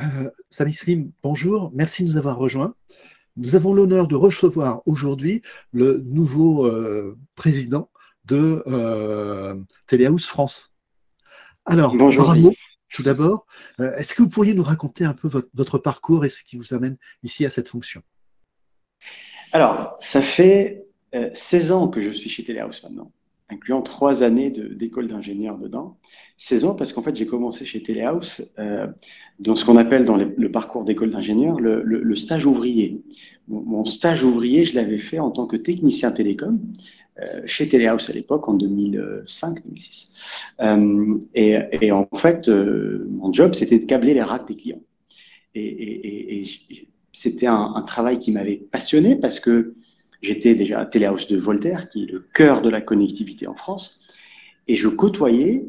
Euh, Sami Slim, bonjour, merci de nous avoir rejoints. Nous avons l'honneur de recevoir aujourd'hui le nouveau euh, président de euh, Téléhouse France. Alors, bonjour. tout d'abord. Euh, est-ce que vous pourriez nous raconter un peu votre, parcours et ce qui vous amène ici à cette fonction? Alors, ça fait 16 ans que je suis chez Téléhouse maintenant incluant trois années d'école d'ingénieur dedans. 16 ans parce qu'en fait, j'ai commencé chez Telehouse euh, dans ce qu'on appelle dans le parcours d'école d'ingénieur le, stage ouvrier. Mon, stage ouvrier, je l'avais fait en tant que technicien télécom euh, chez Telehouse à l'époque, en 2005-2006. Euh, et, en fait, mon job, c'était de câbler les racks des clients. Et, c'était un, un, travail qui m'avait passionné parce que J'étais déjà à Téléhouse de Voltaire, qui est le cœur de la connectivité en France, et je côtoyais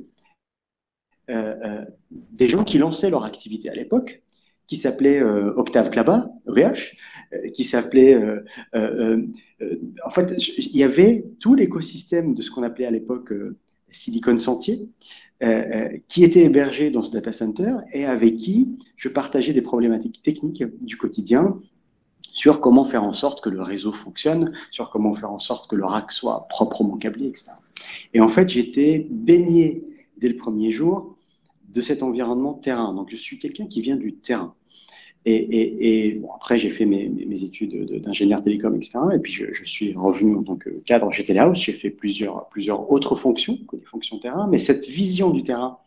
euh, euh, des gens qui lançaient leur activité à l'époque, qui s'appelaient euh, Octave Klaba, VH, qui s'appelait... en fait, il y avait tout l'écosystème de ce qu'on appelait à l'époque Silicon Sentier, qui était hébergé dans ce data center et avec qui je partageais des problématiques techniques du quotidien sur comment faire en sorte que le réseau fonctionne, sur comment faire en sorte que le rack soit proprement câblé, etc. Et en fait, j'étais baigné dès le premier jour de cet environnement terrain. Donc, je suis quelqu'un qui vient du terrain. Et, bon, après, j'ai fait mes, études d'ingénieur télécom, etc. Et puis, je, suis revenu en tant que cadre chez Telehouse. J'ai fait plusieurs, plusieurs autres fonctions que des fonctions terrain. Mais cette vision du terrain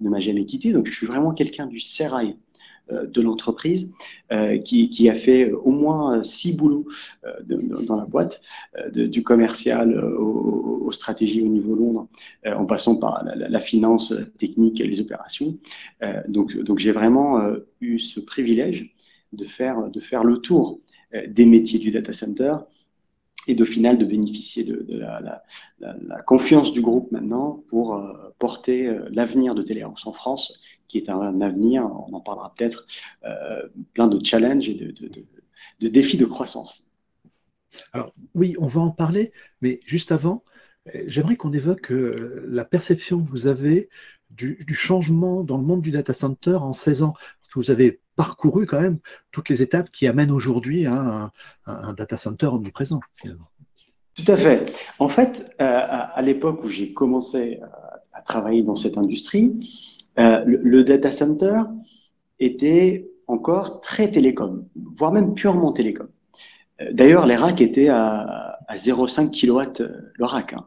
ne m'a jamais quitté. Donc, je suis vraiment quelqu'un du sérail. Euh, de l'entreprise euh, qui, a fait au moins six boulots euh, dans la boîte, du commercial aux, stratégies au niveau Londres, en passant par la, finance, la technique les opérations. donc, donc j'ai vraiment eu ce privilège de faire, de faire le tour des métiers du data center et de final de bénéficier de, la, confiance du groupe maintenant pour porter l'avenir de Téléhouse en France qui est un, avenir, on en parlera peut-être, euh, plein de challenges et de, défis de croissance. Alors oui, on va en parler, mais juste avant, euh, j'aimerais qu'on évoque euh, la perception que vous avez du, changement dans le monde du data center en 16 ans. Parce que vous avez parcouru quand même toutes les étapes qui amènent aujourd'hui à un, data center omniprésent, finalement. Tout à fait. En fait, à, l'époque où j'ai commencé à travailler dans cette industrie, euh, le, data center était encore très télécom, voire même purement télécom. Euh, d'ailleurs, les racks étaient à, 0,5 kW le rack. Hein.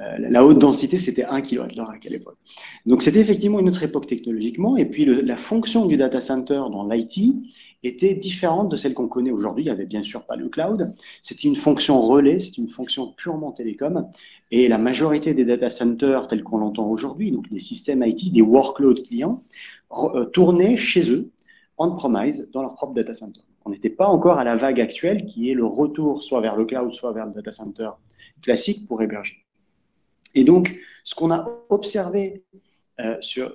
Euh, la haute densité, c'était 1 kW le rack à l'époque. Donc, c'était effectivement une autre époque technologiquement. Et puis, la fonction du data center dans l'IT était différente de celle qu'on connaît aujourd'hui. Il n'y avait bien sûr pas le cloud. C'était une fonction relais, c'était une fonction purement télécom. Et la majorité des data centers tels qu'on l'entend aujourd'hui, donc des systèmes IT, des workloads clients, euh, tournaient chez eux, on-premise, dans leur propre data center. On n'était pas encore à la vague actuelle qui est le retour soit vers le cloud, soit vers le data center classique pour héberger. Et donc, ce qu'on a observé, euh, sur,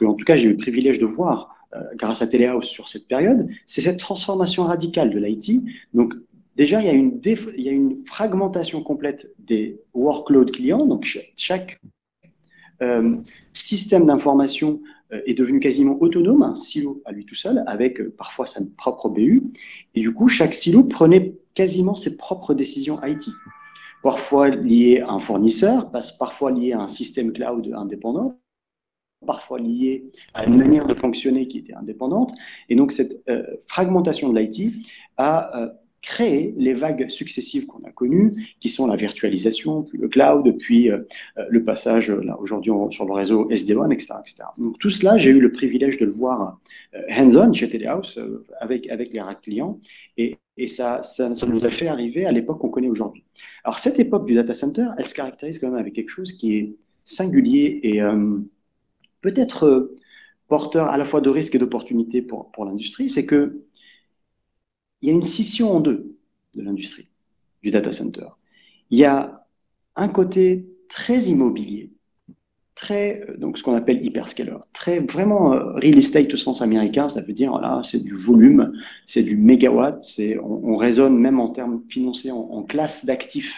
en tout cas j'ai eu le privilège de voir euh, grâce à Telehouse sur cette période, c'est cette transformation radicale de l'IT. Donc, déjà, il y, a une fragmentation complète des workloads clients. Donc, chaque euh, système d'information est devenu quasiment autonome, un silo à lui tout seul, avec parfois sa propre BU. Et du coup, chaque silo prenait quasiment ses propres décisions IT. Parfois liées à un fournisseur, parfois liées à un système cloud indépendant, parfois liées à une manière de fonctionner qui était indépendante. Et donc, cette euh, fragmentation de l'IT a euh, créé les vagues successives qu'on a connues, qui sont la virtualisation, puis le cloud, puis euh, le passage, là, aujourd'hui, sur le réseau SD-WAN, etc., etc. Donc, tout cela, j'ai eu le privilège de le voir hands-on chez Telehouse avec, avec les clients. Et, et ça, ça, nous a fait arriver à l'époque qu'on connaît aujourd'hui. Alors, cette époque du data center, elle se caractérise quand même avec quelque chose qui est singulier et peut-être euh, porteur à la fois de risques et d'opportunités pour, pour l'industrie, c'est que il y a une scission en deux de l'industrie du data center. Il y a un côté très immobilier, très euh, donc ce qu'on appelle hyperscaler, très vraiment euh, real estate au sens américain, ça veut dire voilà, c'est du volume, c'est du mégawatt, c'est on, raisonne même en termes financiers en classe d'actifs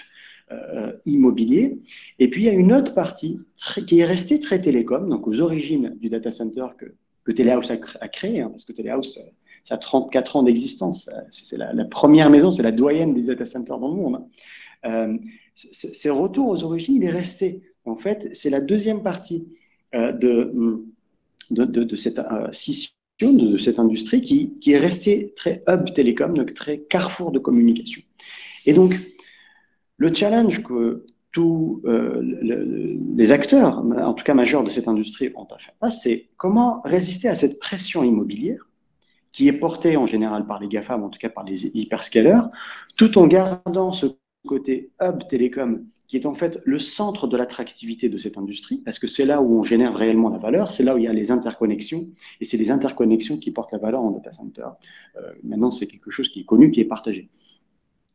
euh, immobilier. Et puis il y a une autre partie qui est restée très télécom, donc aux origines du data center que que Telehouse a, créé, hein, parce que Telehouse, ça a 34 ans d'existence. C'est la, première maison, c'est la doyenne des data centers dans le monde. Hein. Euh, ces retours aux origines, il est resté. En fait, c'est la deuxième partie euh, de, cette euh, scission de, cette industrie qui, est restée très hub télécom, donc très carrefour de communication. Et donc, le challenge que tous les acteurs, en tout cas majeurs de cette industrie, ont à faire c'est comment résister à cette pression immobilière qui est porté en général par les GAFAM, en tout cas par les hyperscalers, tout en gardant ce côté hub télécom qui est en fait le centre de l'attractivité de cette industrie, parce que c'est là où on génère réellement la valeur, c'est là où il y a les interconnexions, et c'est les interconnexions qui portent la valeur en data center. Euh, maintenant, c'est quelque chose qui est connu, qui est partagé.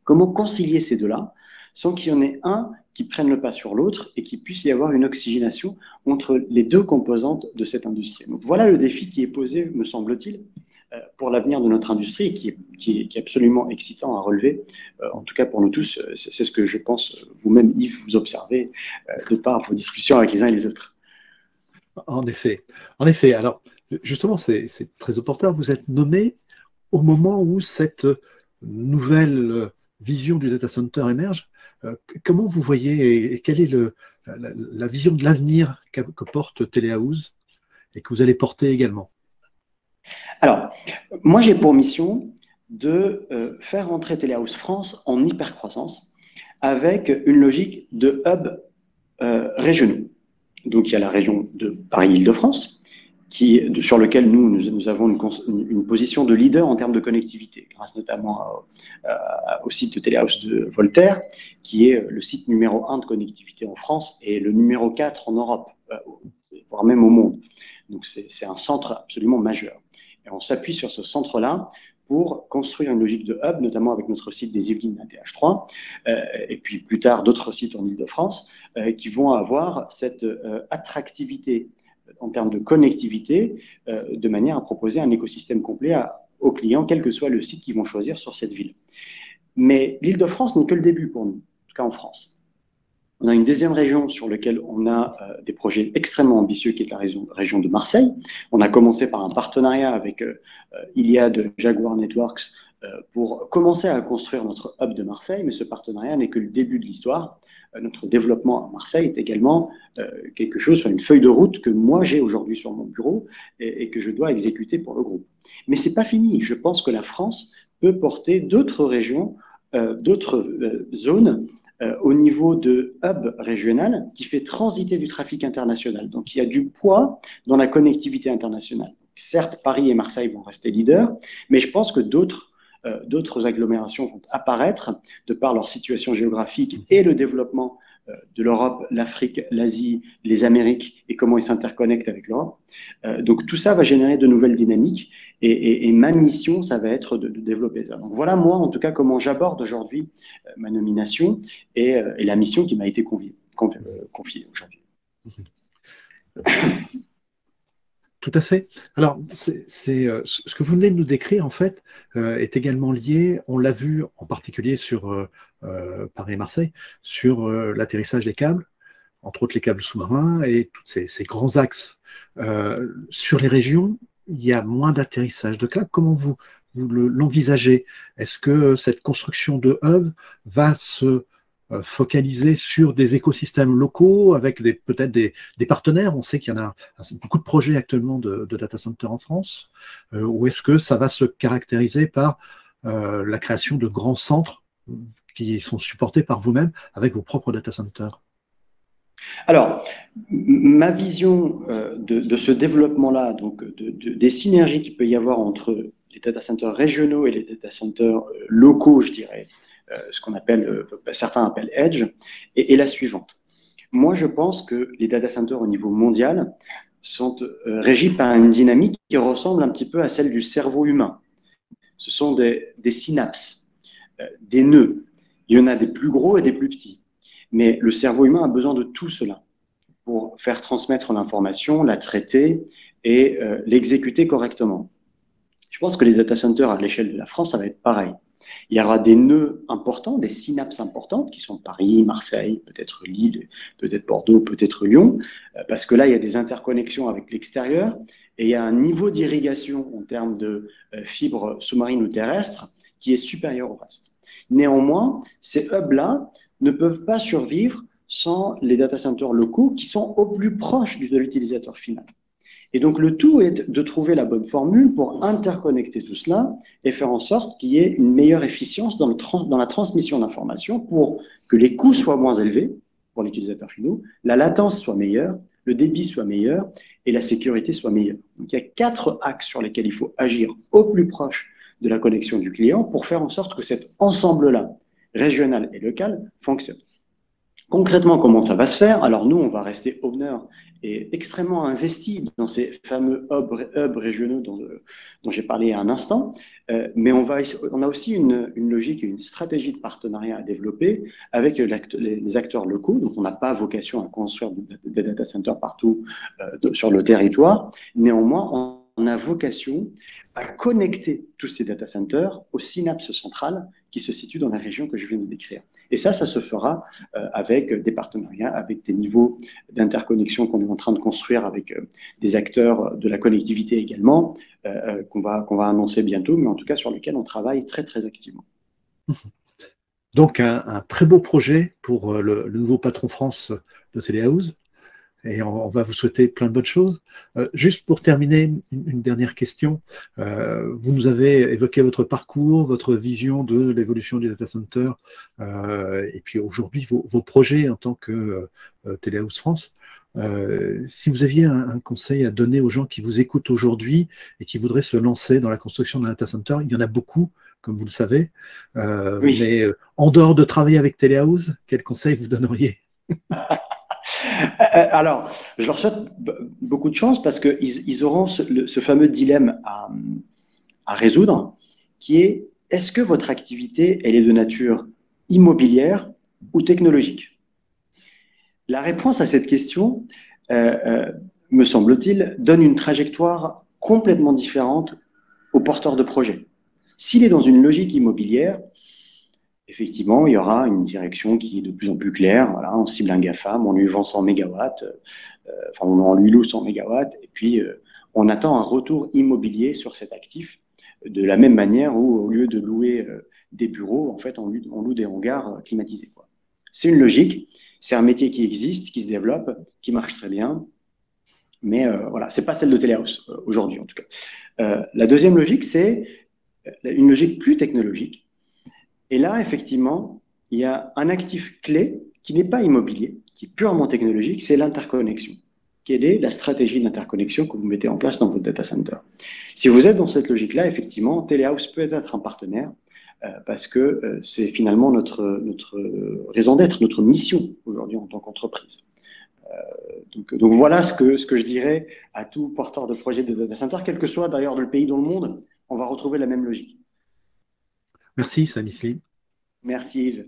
Comment concilier ces deux-là sans qu'il y en ait un qui prenne le pas sur l'autre et qu'il puisse y avoir une oxygénation entre les deux composantes de cette industrie? Voilà le défi qui est posé, me semble-t-il, pour l'avenir de notre industrie qui est, absolument excitant à relever. Euh, en tout cas, pour nous tous, euh, c'est ce que je pense vous-même, Yves, vous observez de par vos discussions avec les uns et les autres. En effet. En effet. Alors, justement, c'est très opportun. Vous êtes nommé au moment où cette nouvelle vision du data center émerge. Comment vous voyez et quelle est la, vision de l'avenir que porte Telehouse et que vous allez porter également? Alors, moi, j'ai pour mission de euh, faire rentrer Telehouse France en hypercroissance avec une logique de hub euh, régionaux. Donc, il y a la région de Paris-Île-de-France, sur lequel nous, avons une, position de leader en termes de connectivité, grâce notamment au site de Telehouse de Voltaire, qui est le site numéro un de connectivité en France et le numéro 4 en Europe, euh, voire même au monde. Donc, c'est un centre absolument majeur. Et on s'appuie sur ce centre-là pour construire une logique de hub, notamment avec notre site des Yvelines ATH3, euh, et puis plus tard d'autres sites en Ile-de-France, euh, qui vont avoir cette euh, attractivité en termes de connectivité, de manière à proposer un écosystème complet aux clients, quel que soit le site qu'ils vont choisir sur cette ville. Mais l'Île-de-France n'est que le début pour nous, en tout cas en France. On a une deuxième région sur laquelle on a euh, des projets extrêmement ambitieux, qui est la région, de Marseille. On a commencé par un partenariat avec euh, euh Iliad Jaguar Networks euh, pour commencer à construire notre hub de Marseille, mais ce partenariat n'est que le début de l'histoire. notre développement à Marseille est également quelque chose une feuille de route que moi j'ai aujourd'hui sur mon bureau et, et, que je dois exécuter pour le groupe. Mais c'est pas fini. Je pense que la France peut porter d'autres régions, d'autres zones euh, au niveau de hub régional qui fait transiter du trafic international. Donc il y a du poids dans la connectivité internationale. Certes, Paris et Marseille vont rester leaders, mais je pense que d'autres euh, d'autres agglomérations vont apparaître de par leur situation géographique et le développement de l'Europe, l'Afrique, l'Asie, les Amériques et comment ils s'interconnectent avec l'Europe. Euh, donc tout ça va générer de nouvelles dynamiques et, ma mission, ça va être de, développer ça. Donc voilà moi en tout cas comment j'aborde aujourd'hui euh, ma nomination et, la mission qui m'a été confiée, aujourd'hui. Tout à fait. Alors, ce que vous venez de nous décrire, en fait, est également lié, on l'a vu en particulier sur euh, Paris et Marseille, sur euh, l'atterrissage des câbles, entre autres les câbles sous-marins et tous ces, grands axes. Euh, sur les régions, il y a moins d'atterrissage de câbles. Comment vous, l'envisagez? Est-ce que cette construction de hub va se focaliser sur des écosystèmes locaux avec peut-être des, partenaires? On sait qu'il y en a beaucoup de projets actuellement de, data center en France. ou est-ce que ça va se caractériser par la création de grands centres qui sont supportés par vous-même avec vos propres data centers alors, ma vision euh, de, ce développement-là, donc des synergies qu'il peut y avoir entre les data centers régionaux et les data centers euh, locaux, je dirais, euh, ce qu'on appelle, certains appellent edge, est, la suivante. Moi, je pense que les data centers au niveau mondial sont régis par une dynamique qui ressemble un petit peu à celle du cerveau humain. Ce sont des synapses, des nœuds, il y en a des plus gros et des plus petits. Mais le cerveau humain a besoin de tout cela pour faire transmettre l'information, la traiter et euh, l'exécuter correctement. Je pense que les data centers à l'échelle de la France, ça va être pareil. Il y aura des nœuds importants, des synapses importantes qui sont Paris, Marseille, peut-être Lille, peut-être Bordeaux, peut-être Lyon, euh, parce que là, il y a des interconnexions avec l'extérieur et il y a un niveau d'irrigation en termes de euh, fibres sous-marines ou terrestres qui est supérieur au reste. Néanmoins, ces hubs-là ne peuvent pas survivre sans les data centers locaux qui sont au plus proche de l'utilisateur final. Et donc le tout est de trouver la bonne formule pour interconnecter tout cela et faire en sorte qu'il y ait une meilleure efficience dans, dans la transmission d'informations pour que les coûts soient moins élevés pour l'utilisateur finaux, la latence soit meilleure, le débit soit meilleur et la sécurité soit meilleure. Donc il y a quatre axes sur lesquels il faut agir au plus proche de la connexion du client pour faire en sorte que cet ensemble-là, régional et local, fonctionne. Concrètement, comment ça va se faire? Alors nous, on va rester owner et extrêmement investi dans ces fameux hubs, régionaux dont, j'ai parlé un instant, euh, mais on, va, on a aussi une, logique, une stratégie de partenariat à développer avec les acteurs locaux. Donc on n'a pas vocation à construire des data centers partout euh, sur le territoire. Néanmoins, on a vocation à connecter tous ces data centers aux synapses centrales qui se situent dans la région que je viens de décrire. Et ça, ça se fera euh, avec des partenariats, avec des niveaux d'interconnexion qu'on est en train de construire avec euh, des acteurs de la connectivité également, euh, qu'on va, va annoncer bientôt, mais en tout cas sur lesquels on travaille très, très activement. Donc, un, très beau projet pour le, le nouveau patron France de Téléhouse et on, va vous souhaiter plein de bonnes choses. Euh, juste pour terminer, une, dernière question. Euh, vous nous avez évoqué votre parcours, votre vision de l'évolution du data center, euh, et puis aujourd'hui vos, projets en tant que Téléhouse France. si vous aviez un, conseil à donner aux gens qui vous écoutent aujourd'hui et qui voudraient se lancer dans la construction d'un data center, il y en a beaucoup, comme vous le savez. Mais en dehors de travailler avec Téléhouse, quel conseil vous donneriez? Euh, alors, je leur souhaite beaucoup de chance parce qu'ils ils auront ce, fameux dilemme à, résoudre qui est est-ce que votre activité, elle est de nature immobilière ou technologique? La réponse à cette question, euh, euh, me semble-t-il, donne une trajectoire complètement différente au porteur de projet. S'il est dans une logique immobilière, effectivement, il y aura une direction qui est de plus en plus claire. On cible un GAFAM, on lui vend 100 mégawatts, euh, enfin, on lui loue 100 mégawatts, et puis euh, on attend un retour immobilier sur cet actif, de la même manière où, au lieu de louer euh, des bureaux, en fait, on, loue des hangars climatisés. C'est une logique, c'est un métier qui existe, qui se développe, qui marche très bien, mais voilà, c'est pas celle de Telehouse aujourd'hui en tout cas. la deuxième logique, c'est une logique plus technologique et là, effectivement, il y a un actif clé qui n'est pas immobilier, qui est purement technologique, c'est l'interconnexion. Quelle est la stratégie d'interconnexion que vous mettez en place dans votre data center Si vous êtes dans cette logique-là, effectivement, Telehouse peut être un partenaire euh, parce que euh, c'est finalement notre, raison d'être, notre mission aujourd'hui en tant qu'entreprise. Euh, donc, voilà ce que, ce que je dirais à tout porteur de projet de data center, quel que soit d'ailleurs le pays dans le monde, on va retrouver la même logique. Merci, Sami Merci.